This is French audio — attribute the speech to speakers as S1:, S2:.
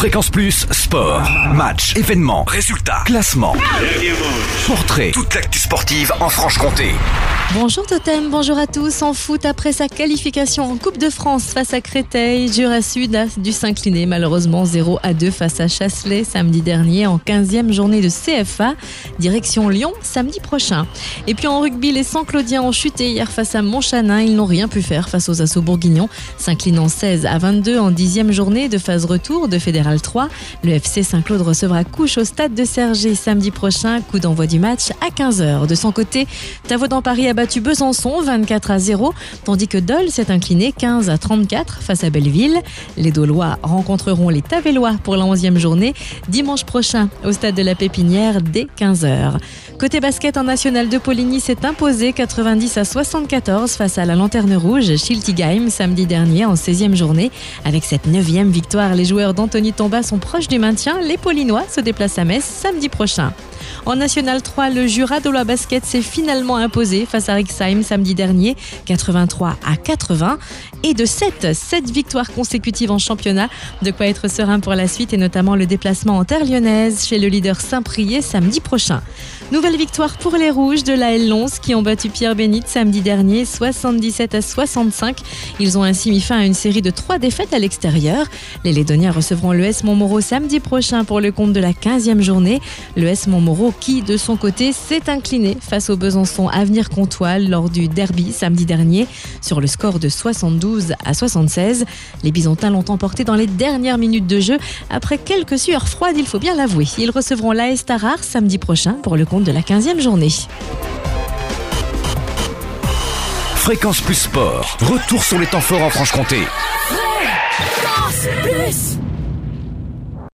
S1: Fréquence Plus, sport, match, événements, résultats, classement, portrait, toute l'actu sportive en Franche-Comté.
S2: Bonjour Totem, bonjour à tous. En foot, après sa qualification en Coupe de France face à Créteil, Jura Sud a dû s'incliner malheureusement 0 à 2 face à Chasselet samedi dernier en 15e journée de CFA. Direction Lyon samedi prochain. Et puis en rugby, les Saint-Claudiens ont chuté hier face à Montchanin. Ils n'ont rien pu faire face aux assauts bourguignons, s'inclinant 16 à 22 en 10e journée de phase retour de Fédéral 3. Le FC Saint-Claude recevra couche au stade de Sergé samedi prochain. Coup d'envoi du match à 15h. De son côté, Tavaudan Paris a battu Besançon 24 à 0, tandis que Dole s'est incliné 15 à 34 face à Belleville. Les Dolois rencontreront les Tavellois pour la 11e journée dimanche prochain au stade de la Pépinière dès 15h. Côté basket en national de Poligny s'est imposé 90 à 74 face à la Lanterne Rouge Schiltigheim samedi dernier en 16e journée. Avec cette 9e victoire, les joueurs d'Anthony Tomba sont proches du maintien. Les Polinois se déplacent à Metz samedi prochain. En National 3, le Jura de la basket s'est finalement imposé face à Rixheim samedi dernier, 83 à 80. Et de 7, 7 victoires consécutives en championnat. De quoi être serein pour la suite et notamment le déplacement en terre lyonnaise chez le leader Saint-Priest samedi prochain. Nouvelle victoire pour les Rouges de la L11 qui ont battu Pierre Bénite samedi dernier 77 à 65. Ils ont ainsi mis fin à une série de 3 défaites à l'extérieur. Les Lédoniens recevront le S Montmoreau samedi prochain pour le compte de la 15e journée. Le S Qui, de son côté, s'est incliné face au Besançon Avenir Comtois lors du derby samedi dernier sur le score de 72 à 76. Les Bisontins l'ont emporté dans les dernières minutes de jeu après quelques sueurs froides, il faut bien l'avouer. Ils recevront l'AS Tarare samedi prochain pour le compte de la 15e journée.
S1: Fréquence Plus Sport, retour sur les temps forts en Franche-Comté.
S3: Fréquence Plus